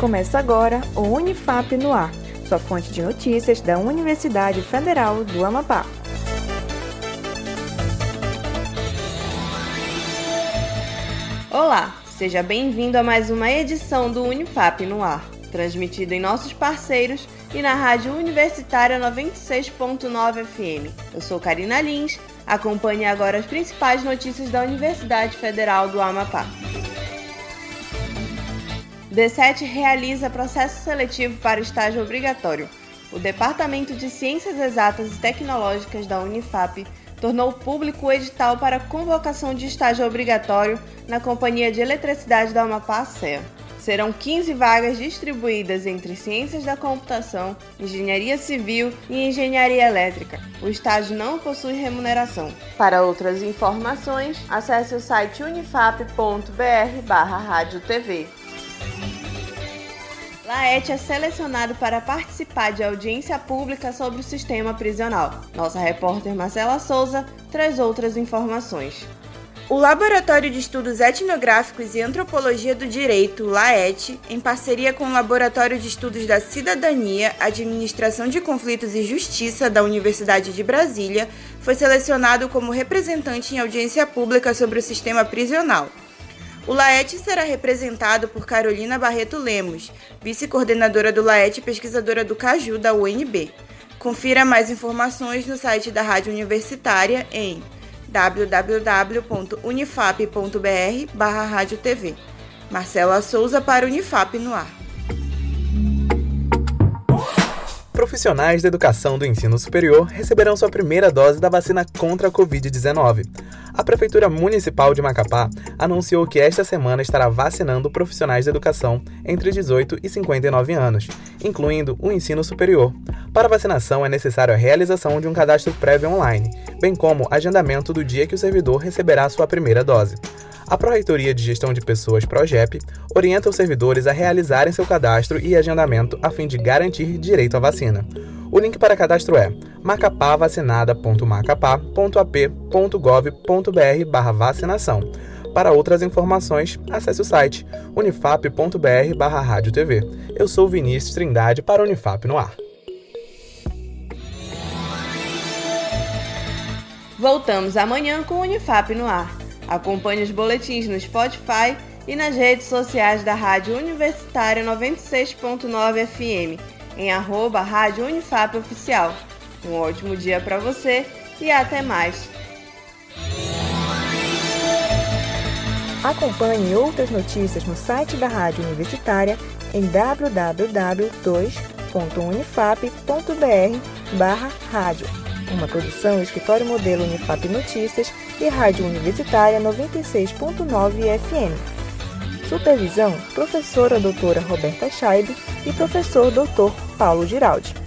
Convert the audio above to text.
Começa agora o Unifap no Ar, sua fonte de notícias da Universidade Federal do Amapá. Olá, seja bem-vindo a mais uma edição do Unifap no Ar, transmitido em nossos parceiros e na Rádio Universitária 96.9 FM. Eu sou Karina Lins, acompanhe agora as principais notícias da Universidade Federal do Amapá. D7 realiza processo seletivo para estágio obrigatório. O Departamento de Ciências Exatas e Tecnológicas da Unifap tornou público o edital para convocação de estágio obrigatório na Companhia de Eletricidade da Amapá, CEA. Serão 15 vagas distribuídas entre Ciências da Computação, Engenharia Civil e Engenharia Elétrica. O estágio não possui remuneração. Para outras informações, acesse o site unifap.br/radiotv. Laet é selecionado para participar de audiência pública sobre o sistema prisional. Nossa repórter Marcela Souza traz outras informações. O Laboratório de Estudos Etnográficos e Antropologia do Direito, LAET, em parceria com o Laboratório de Estudos da Cidadania, Administração de Conflitos e Justiça da Universidade de Brasília, foi selecionado como representante em audiência pública sobre o sistema prisional. O LAET será representado por Carolina Barreto Lemos, vice-coordenadora do LAET e pesquisadora do CAJU da UNB. Confira mais informações no site da Rádio Universitária em www.unifap.br/radiotv. Marcela Souza para Unifap no ar. Profissionais da educação do ensino superior receberão sua primeira dose da vacina contra a Covid-19 a Prefeitura Municipal de Macapá anunciou que esta semana estará vacinando profissionais da educação entre 18 e 59 anos, incluindo o ensino superior. Para vacinação é necessário a realização de um cadastro prévio online, bem como agendamento do dia que o servidor receberá sua primeira dose. A Pró-Reitoria de Gestão de Pessoas PROGEP orienta os servidores a realizarem seu cadastro e agendamento a fim de garantir direito à vacina. O link para cadastro é macapavacinada.macapá.ap.gov.br vacinação. Para outras informações, acesse o site unifap.br barra rádio TV. Eu sou Vinícius Trindade para Unifap no ar. Voltamos amanhã com Unifap no ar. Acompanhe os boletins no Spotify e nas redes sociais da Rádio Universitária 96.9 FM em arroba Rádio Unifap Oficial. Um ótimo dia para você e até mais! Acompanhe outras notícias no site da Rádio Universitária em www.unifap.br rádio. Uma produção Escritório Modelo Unifap Notícias e Rádio Universitária 96.9 FM. Supervisão, professora doutora Roberta Scheibe e professor doutor Paulo Giraldi.